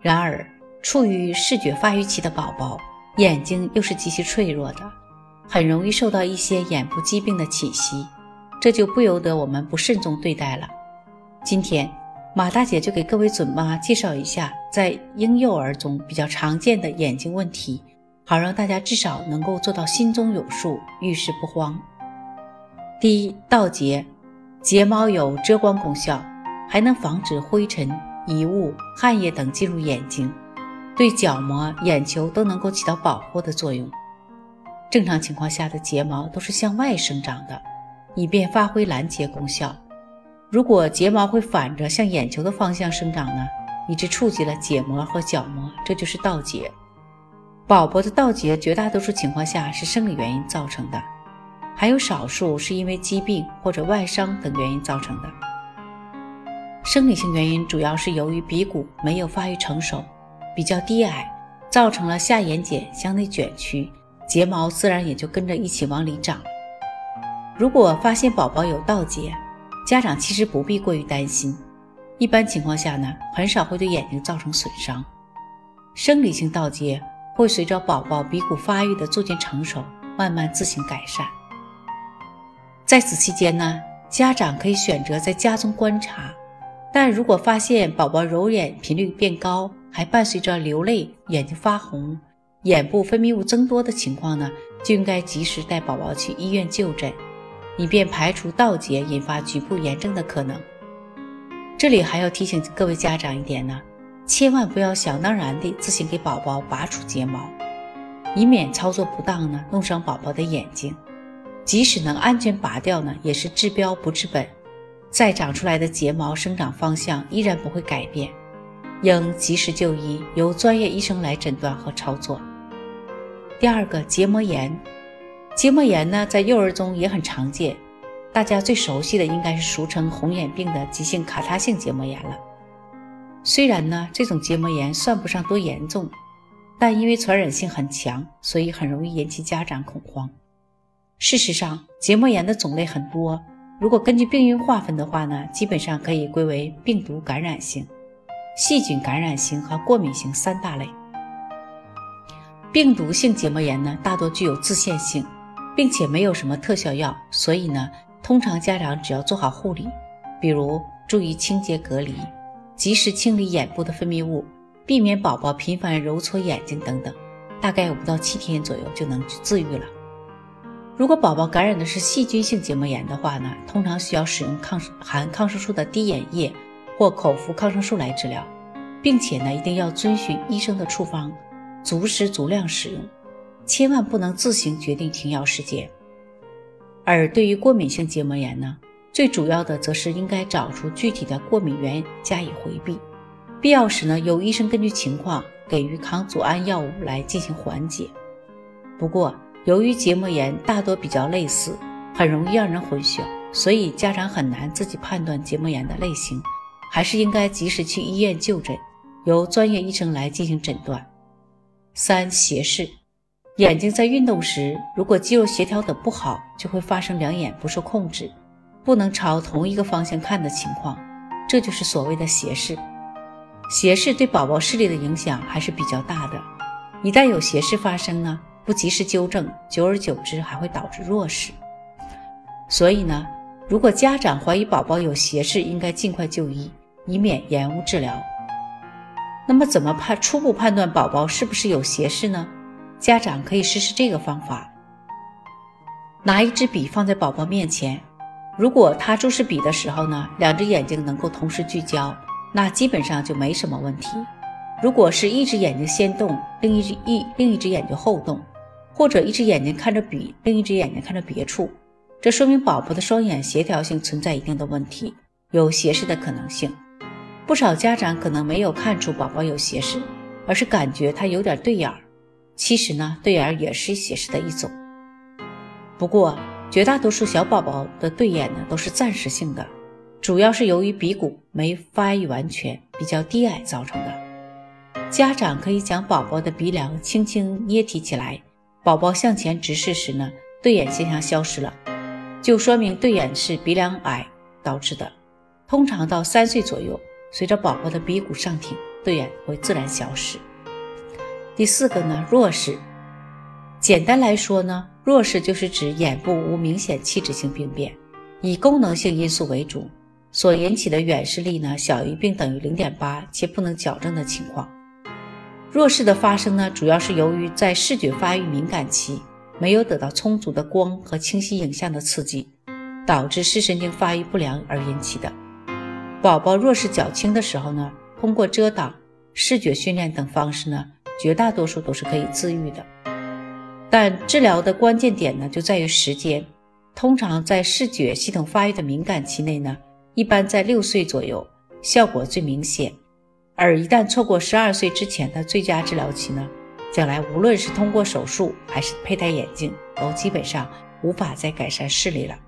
然而处于视觉发育期的宝宝眼睛又是极其脆弱的，很容易受到一些眼部疾病的侵袭，这就不由得我们不慎重对待了。今天马大姐就给各位准妈介绍一下在婴幼儿中比较常见的眼睛问题，好让大家至少能够做到心中有数，遇事不慌。第一，倒睫。睫毛有遮光功效，还能防止灰尘、异物、汗液等进入眼睛，对角膜、眼球都能够起到保护的作用。正常情况下的睫毛都是向外生长的，以便发挥拦截功效。如果睫毛会反着向眼球的方向生长呢，以致触及了结膜和角膜，这就是倒睫。宝宝的倒睫绝大多数情况下是生理原因造成的。还有少数是因为疾病或者外伤等原因造成的。生理性原因主要是由于鼻骨没有发育成熟，比较低矮，造成了下眼睑向内卷曲，睫毛自然也就跟着一起往里长。如果发现宝宝有倒睫，家长其实不必过于担心，一般情况下呢，很少会对眼睛造成损伤。生理性倒睫会随着宝宝鼻骨发育的逐渐成熟，慢慢自行改善。在此期间呢，家长可以选择在家中观察，但如果发现宝宝揉眼频率变高，还伴随着流泪、眼睛发红、眼部分泌物增多的情况呢，就应该及时带宝宝去医院就诊，以便排除倒睫引发局部炎症的可能。这里还要提醒各位家长一点呢，千万不要想当然地自行给宝宝拔除睫毛，以免操作不当呢，弄伤宝宝的眼睛。即使能安全拔掉呢，也是治标不治本，再长出来的睫毛生长方向依然不会改变，应及时就医，由专业医生来诊断和操作。第二个，结膜炎，结膜炎呢在幼儿中也很常见，大家最熟悉的应该是俗称红眼病的急性卡他性结膜炎了。虽然呢这种结膜炎算不上多严重，但因为传染性很强，所以很容易引起家长恐慌。事实上，结膜炎的种类很多。如果根据病因划分的话呢，基本上可以归为病毒感染性、细菌感染性和过敏性三大类。病毒性结膜炎呢，大多具有自限性，并且没有什么特效药，所以呢，通常家长只要做好护理，比如注意清洁隔离，及时清理眼部的分泌物，避免宝宝频繁揉搓眼睛等等，大概五到七天左右就能治愈了。如果宝宝感染的是细菌性结膜炎的话呢，通常需要使用抗含抗生素的滴眼液或口服抗生素来治疗，并且呢一定要遵循医生的处方，足时足量使用，千万不能自行决定停药时间。而对于过敏性结膜炎呢，最主要的则是应该找出具体的过敏源加以回避，必要时呢由医生根据情况给予抗组胺药物来进行缓解。不过，由于结膜炎大多比较类似，很容易让人混淆，所以家长很难自己判断结膜炎的类型，还是应该及时去医院就诊，由专业医生来进行诊断。三、斜视，眼睛在运动时，如果肌肉协调的不好，就会发生两眼不受控制，不能朝同一个方向看的情况，这就是所谓的斜视。斜视对宝宝视力的影响还是比较大的，一旦有斜视发生呢？不及时纠正，久而久之还会导致弱视。所以呢，如果家长怀疑宝宝有斜视，应该尽快就医，以免延误治疗。那么，怎么判初步判断宝宝是不是有斜视呢？家长可以试试这个方法：拿一支笔放在宝宝面前，如果他注视笔的时候呢，两只眼睛能够同时聚焦，那基本上就没什么问题。如果是一只眼睛先动，另一只一另一只眼睛后动。或者一只眼睛看着笔，另一只眼睛看着别处，这说明宝宝的双眼协调性存在一定的问题，有斜视的可能性。不少家长可能没有看出宝宝有斜视，而是感觉他有点对眼儿。其实呢，对眼儿也是斜视的一种。不过，绝大多数小宝宝的对眼呢都是暂时性的，主要是由于鼻骨没发育完全、比较低矮造成的。家长可以将宝宝的鼻梁轻轻捏提起来，宝宝向前直视时呢，对眼现象消失了，就说明对眼是鼻梁矮导致的。通常到三岁左右，随着宝宝的鼻骨上挺，对眼会自然消失。第四个呢，弱视。简单来说呢，弱视就是指眼部无明显器质性病变，以功能性因素为主，所引起的远视力呢小于并等于零点八且不能矫正的情况。弱视的发生呢，主要是由于在视觉发育敏感期没有得到充足的光和清晰影像的刺激，导致视神经发育不良而引起的。宝宝弱视较轻的时候呢，通过遮挡、视觉训练等方式呢，绝大多数都是可以自愈的。但治疗的关键点呢，就在于时间。通常在视觉系统发育的敏感期内呢，一般在六岁左右，效果最明显。而一旦错过十二岁之前的最佳治疗期呢，将来无论是通过手术还是佩戴眼镜，都基本上无法再改善视力了。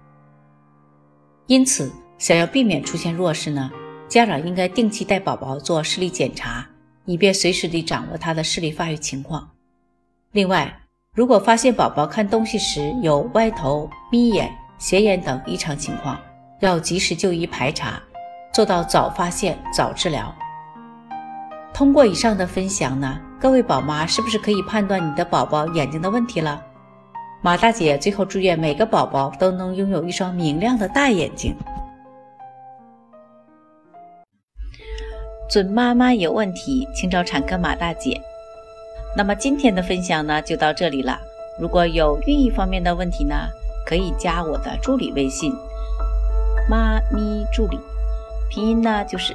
因此，想要避免出现弱视呢，家长应该定期带宝宝做视力检查，以便随时地掌握他的视力发育情况。另外，如果发现宝宝看东西时有歪头、眯眼、斜眼等异常情况，要及时就医排查，做到早发现、早治疗。通过以上的分享呢，各位宝妈是不是可以判断你的宝宝眼睛的问题了？马大姐最后祝愿每个宝宝都能拥有一双明亮的大眼睛。准妈妈有问题，请找产科马大姐。那么今天的分享呢，就到这里了。如果有孕育方面的问题呢，可以加我的助理微信“妈咪助理”，拼音呢就是